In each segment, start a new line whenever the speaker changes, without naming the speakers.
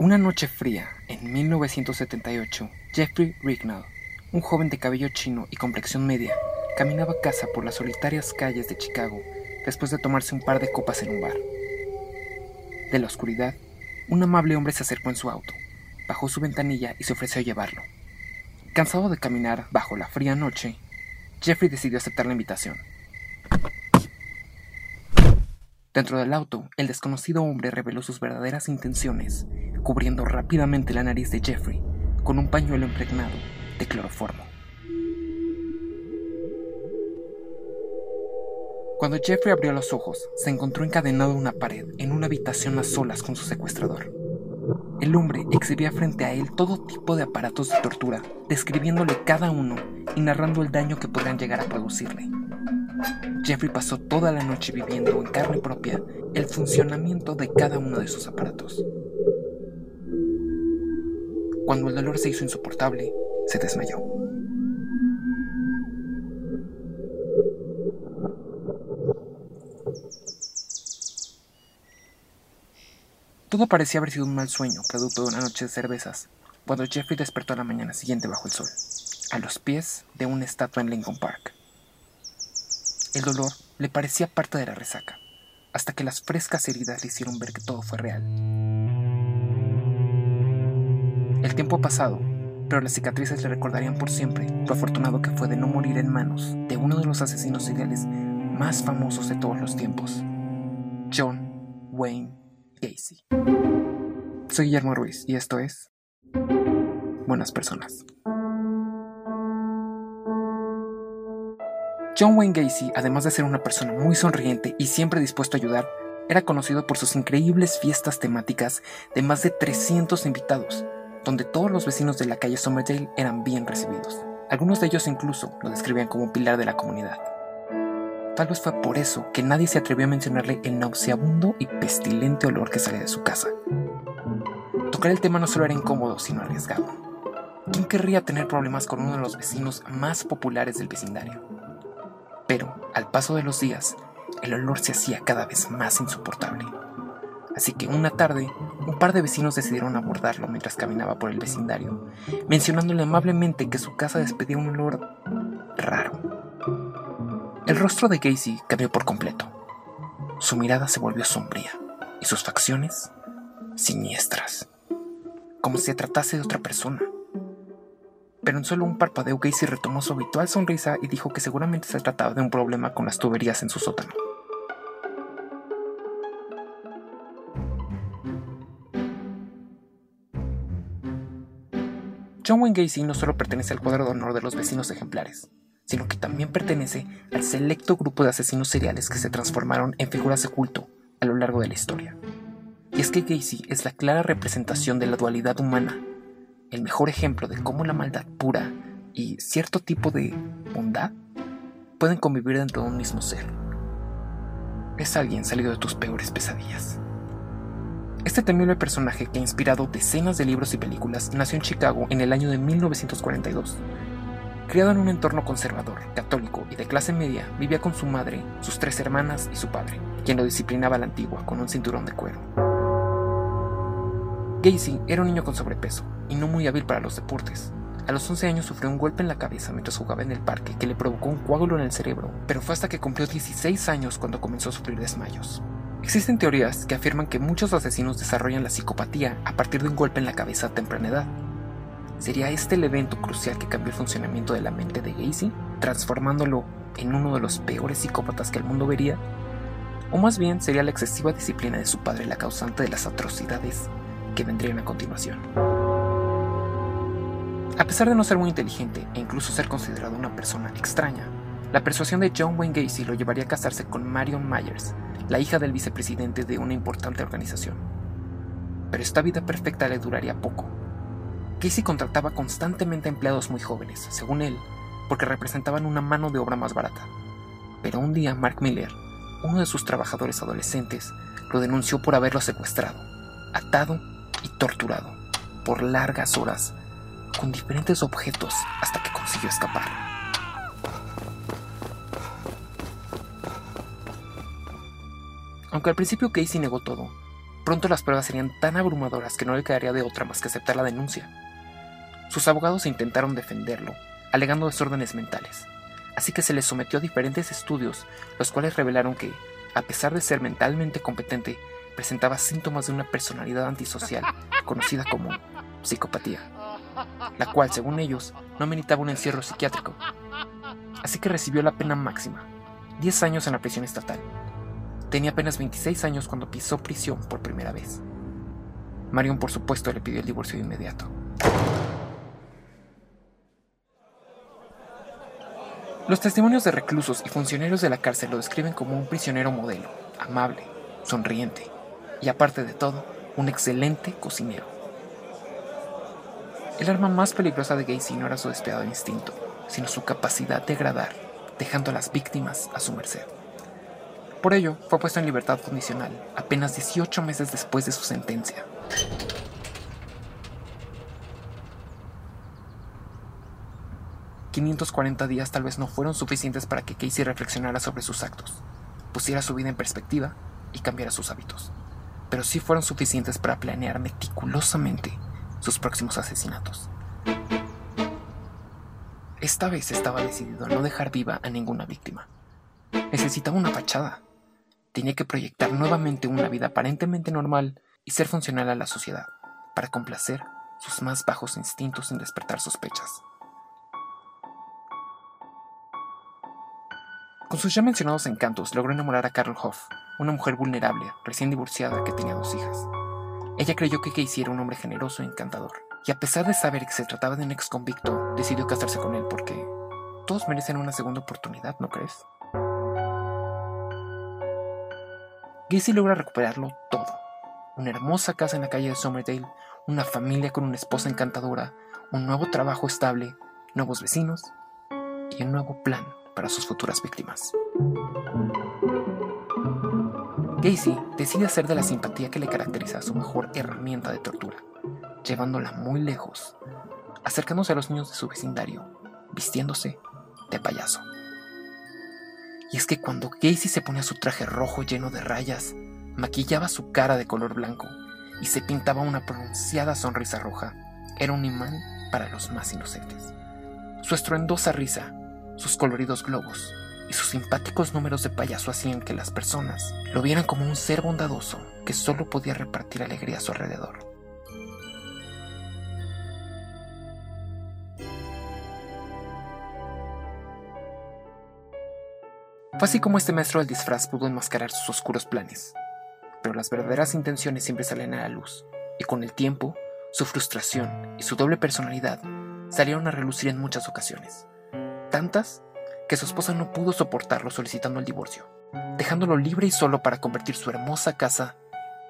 Una noche fría, en 1978, Jeffrey Rignall, un joven de cabello chino y complexión media, caminaba a casa por las solitarias calles de Chicago después de tomarse un par de copas en un bar. De la oscuridad, un amable hombre se acercó en su auto, bajó su ventanilla y se ofreció a llevarlo. Cansado de caminar bajo la fría noche, Jeffrey decidió aceptar la invitación. Dentro del auto, el desconocido hombre reveló sus verdaderas intenciones, cubriendo rápidamente la nariz de Jeffrey con un pañuelo impregnado de cloroformo. Cuando Jeffrey abrió los ojos, se encontró encadenado a una pared en una habitación a solas con su secuestrador. El hombre exhibía frente a él todo tipo de aparatos de tortura, describiéndole cada uno y narrando el daño que podrían llegar a producirle. Jeffrey pasó toda la noche viviendo en carne propia el funcionamiento de cada uno de sus aparatos. Cuando el dolor se hizo insoportable, se desmayó. Todo parecía haber sido un mal sueño, producto de una noche de cervezas, cuando Jeffrey despertó a la mañana siguiente bajo el sol, a los pies de una estatua en Lincoln Park. El dolor le parecía parte de la resaca, hasta que las frescas heridas le hicieron ver que todo fue real. El tiempo ha pasado, pero las cicatrices le recordarían por siempre lo afortunado que fue de no morir en manos de uno de los asesinos seriales más famosos de todos los tiempos, John Wayne Gacy. Soy Guillermo Ruiz y esto es Buenas Personas. John Wayne Gacy, además de ser una persona muy sonriente y siempre dispuesto a ayudar, era conocido por sus increíbles fiestas temáticas de más de 300 invitados, donde todos los vecinos de la calle Somerdale eran bien recibidos. Algunos de ellos incluso lo describían como un pilar de la comunidad. Tal vez fue por eso que nadie se atrevió a mencionarle el nauseabundo y pestilente olor que salía de su casa. Tocar el tema no solo era incómodo, sino arriesgado. ¿Quién querría tener problemas con uno de los vecinos más populares del vecindario? Pero, al paso de los días, el olor se hacía cada vez más insoportable. Así que una tarde, un par de vecinos decidieron abordarlo mientras caminaba por el vecindario, mencionándole amablemente que su casa despedía un olor raro. El rostro de Casey cambió por completo. Su mirada se volvió sombría y sus facciones siniestras, como si se tratase de otra persona. Pero en solo un parpadeo Casey retomó su habitual sonrisa y dijo que seguramente se trataba de un problema con las tuberías en su sótano. John Wayne Gacy no solo pertenece al cuadro de honor de los vecinos ejemplares, sino que también pertenece al selecto grupo de asesinos seriales que se transformaron en figuras de culto a lo largo de la historia. Y es que Gacy es la clara representación de la dualidad humana, el mejor ejemplo de cómo la maldad pura y cierto tipo de bondad pueden convivir dentro de un mismo ser. Es alguien salido de tus peores pesadillas. Este temible personaje que ha inspirado decenas de libros y películas nació en Chicago en el año de 1942 Criado en un entorno conservador, católico y de clase media, vivía con su madre, sus tres hermanas y su padre, quien lo disciplinaba a la antigua con un cinturón de cuero. Gacy era un niño con sobrepeso y no muy hábil para los deportes. A los 11 años sufrió un golpe en la cabeza mientras jugaba en el parque que le provocó un coágulo en el cerebro, pero fue hasta que cumplió 16 años cuando comenzó a sufrir desmayos. Existen teorías que afirman que muchos asesinos desarrollan la psicopatía a partir de un golpe en la cabeza a temprana edad, ¿Sería este el evento crucial que cambió el funcionamiento de la mente de Gacy, transformándolo en uno de los peores psicópatas que el mundo vería? ¿O más bien sería la excesiva disciplina de su padre la causante de las atrocidades que vendrían a continuación? A pesar de no ser muy inteligente e incluso ser considerado una persona extraña, la persuasión de John Wayne Gacy lo llevaría a casarse con Marion Myers, la hija del vicepresidente de una importante organización. Pero esta vida perfecta le duraría poco, Casey contrataba constantemente empleados muy jóvenes, según él, porque representaban una mano de obra más barata. Pero un día Mark Miller, uno de sus trabajadores adolescentes, lo denunció por haberlo secuestrado, atado y torturado por largas horas con diferentes objetos hasta que consiguió escapar. Aunque al principio Casey negó todo, Pronto las pruebas serían tan abrumadoras que no le quedaría de otra más que aceptar la denuncia. Sus abogados intentaron defenderlo, alegando desórdenes mentales, así que se le sometió a diferentes estudios, los cuales revelaron que, a pesar de ser mentalmente competente, presentaba síntomas de una personalidad antisocial, conocida como psicopatía, la cual, según ellos, no meritaba un encierro psiquiátrico. Así que recibió la pena máxima, 10 años en la prisión estatal. Tenía apenas 26 años cuando pisó prisión por primera vez. Marion, por supuesto, le pidió el divorcio de inmediato. Los testimonios de reclusos y funcionarios de la cárcel lo describen como un prisionero modelo, amable, sonriente y aparte de todo, un excelente cocinero. El arma más peligrosa de Gacy no era su despiadado instinto, sino su capacidad de agradar, dejando a las víctimas a su merced. Por ello, fue puesto en libertad condicional apenas 18 meses después de su sentencia. ...540 días tal vez no fueron suficientes para que Casey reflexionara sobre sus actos, pusiera su vida en perspectiva y cambiara sus hábitos, pero sí fueron suficientes para planear meticulosamente sus próximos asesinatos. Esta vez estaba decidido a no dejar viva a ninguna víctima. Necesitaba una fachada, tenía que proyectar nuevamente una vida aparentemente normal y ser funcional a la sociedad, para complacer sus más bajos instintos sin despertar sospechas. Con sus ya mencionados encantos, logró enamorar a Carol Hoff, una mujer vulnerable, recién divorciada que tenía dos hijas. Ella creyó que Casey era un hombre generoso e encantador, y a pesar de saber que se trataba de un ex convicto, decidió casarse con él porque todos merecen una segunda oportunidad, ¿no crees? Gacy logra recuperarlo todo. Una hermosa casa en la calle de Somerdale, una familia con una esposa encantadora, un nuevo trabajo estable, nuevos vecinos y un nuevo plan para sus futuras víctimas. Gacy decide hacer de la simpatía que le caracteriza su mejor herramienta de tortura, llevándola muy lejos, acercándose a los niños de su vecindario, vistiéndose de payaso. Y es que cuando Casey se ponía su traje rojo lleno de rayas, maquillaba su cara de color blanco y se pintaba una pronunciada sonrisa roja, era un imán para los más inocentes. Su estruendosa risa, sus coloridos globos y sus simpáticos números de payaso hacían que las personas lo vieran como un ser bondadoso que solo podía repartir alegría a su alrededor. Fue así como este maestro del disfraz pudo enmascarar sus oscuros planes. Pero las verdaderas intenciones siempre salen a la luz, y con el tiempo, su frustración y su doble personalidad salieron a relucir en muchas ocasiones. Tantas que su esposa no pudo soportarlo solicitando el divorcio, dejándolo libre y solo para convertir su hermosa casa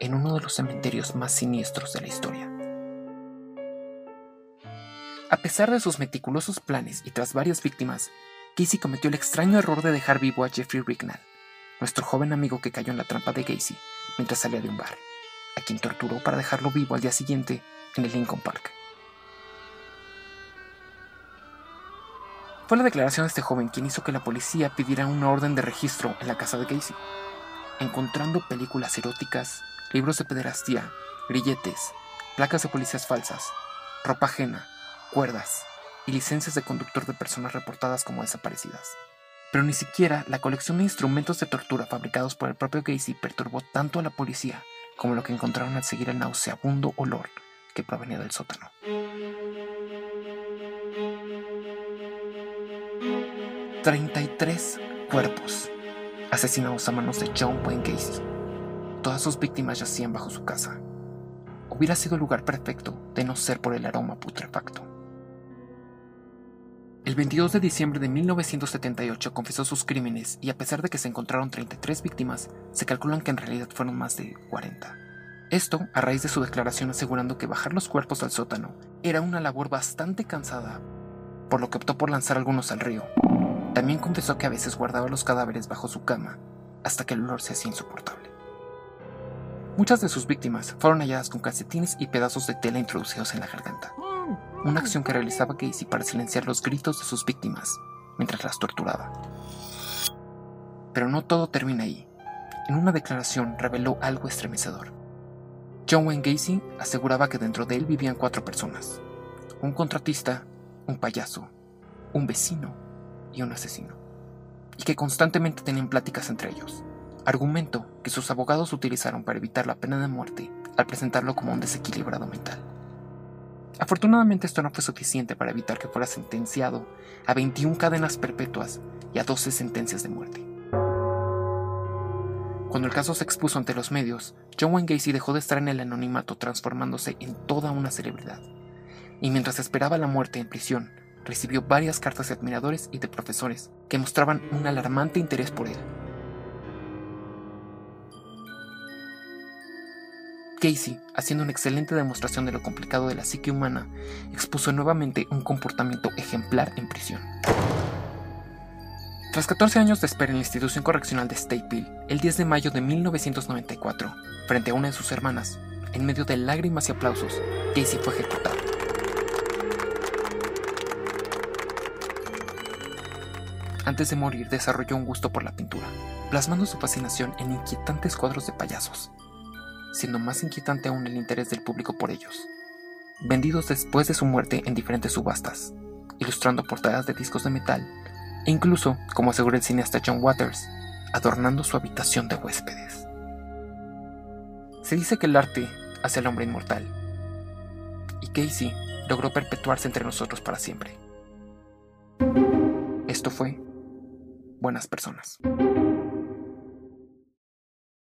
en uno de los cementerios más siniestros de la historia. A pesar de sus meticulosos planes y tras varias víctimas, Casey cometió el extraño error de dejar vivo a Jeffrey Rignall, nuestro joven amigo que cayó en la trampa de Casey mientras salía de un bar, a quien torturó para dejarlo vivo al día siguiente en el Lincoln Park. Fue la declaración de este joven quien hizo que la policía pidiera una orden de registro en la casa de Casey, encontrando películas eróticas, libros de pederastía, grilletes, placas de policías falsas, ropa ajena, cuerdas, y licencias de conductor de personas reportadas como desaparecidas. Pero ni siquiera la colección de instrumentos de tortura fabricados por el propio Casey perturbó tanto a la policía como lo que encontraron al seguir el nauseabundo olor que provenía del sótano. ¡33 cuerpos asesinados a manos de John Wayne Casey. Todas sus víctimas yacían bajo su casa. Hubiera sido el lugar perfecto de no ser por el aroma putrefacto. El 22 de diciembre de 1978 confesó sus crímenes y a pesar de que se encontraron 33 víctimas, se calculan que en realidad fueron más de 40. Esto a raíz de su declaración asegurando que bajar los cuerpos al sótano era una labor bastante cansada, por lo que optó por lanzar algunos al río. También confesó que a veces guardaba los cadáveres bajo su cama, hasta que el olor se hacía insoportable. Muchas de sus víctimas fueron halladas con calcetines y pedazos de tela introducidos en la garganta una acción que realizaba Casey para silenciar los gritos de sus víctimas mientras las torturaba. Pero no todo termina ahí. En una declaración reveló algo estremecedor. John Wayne Gacy aseguraba que dentro de él vivían cuatro personas, un contratista, un payaso, un vecino y un asesino, y que constantemente tenían pláticas entre ellos, argumento que sus abogados utilizaron para evitar la pena de muerte al presentarlo como un desequilibrado mental. Afortunadamente esto no fue suficiente para evitar que fuera sentenciado a 21 cadenas perpetuas y a 12 sentencias de muerte. Cuando el caso se expuso ante los medios, John Wayne Gacy dejó de estar en el anonimato transformándose en toda una celebridad. Y mientras esperaba la muerte en prisión, recibió varias cartas de admiradores y de profesores que mostraban un alarmante interés por él. Casey, haciendo una excelente demostración de lo complicado de la psique humana, expuso nuevamente un comportamiento ejemplar en prisión. Tras 14 años de espera en la institución correccional de Stateville, el 10 de mayo de 1994, frente a una de sus hermanas, en medio de lágrimas y aplausos, Casey fue ejecutado. Antes de morir desarrolló un gusto por la pintura, plasmando su fascinación en inquietantes cuadros de payasos, siendo más inquietante aún el interés del público por ellos, vendidos después de su muerte en diferentes subastas, ilustrando portadas de discos de metal e incluso, como asegura el cineasta John Waters, adornando su habitación de huéspedes. Se dice que el arte hace al hombre inmortal, y Casey logró perpetuarse entre nosotros para siempre. Esto fue Buenas Personas.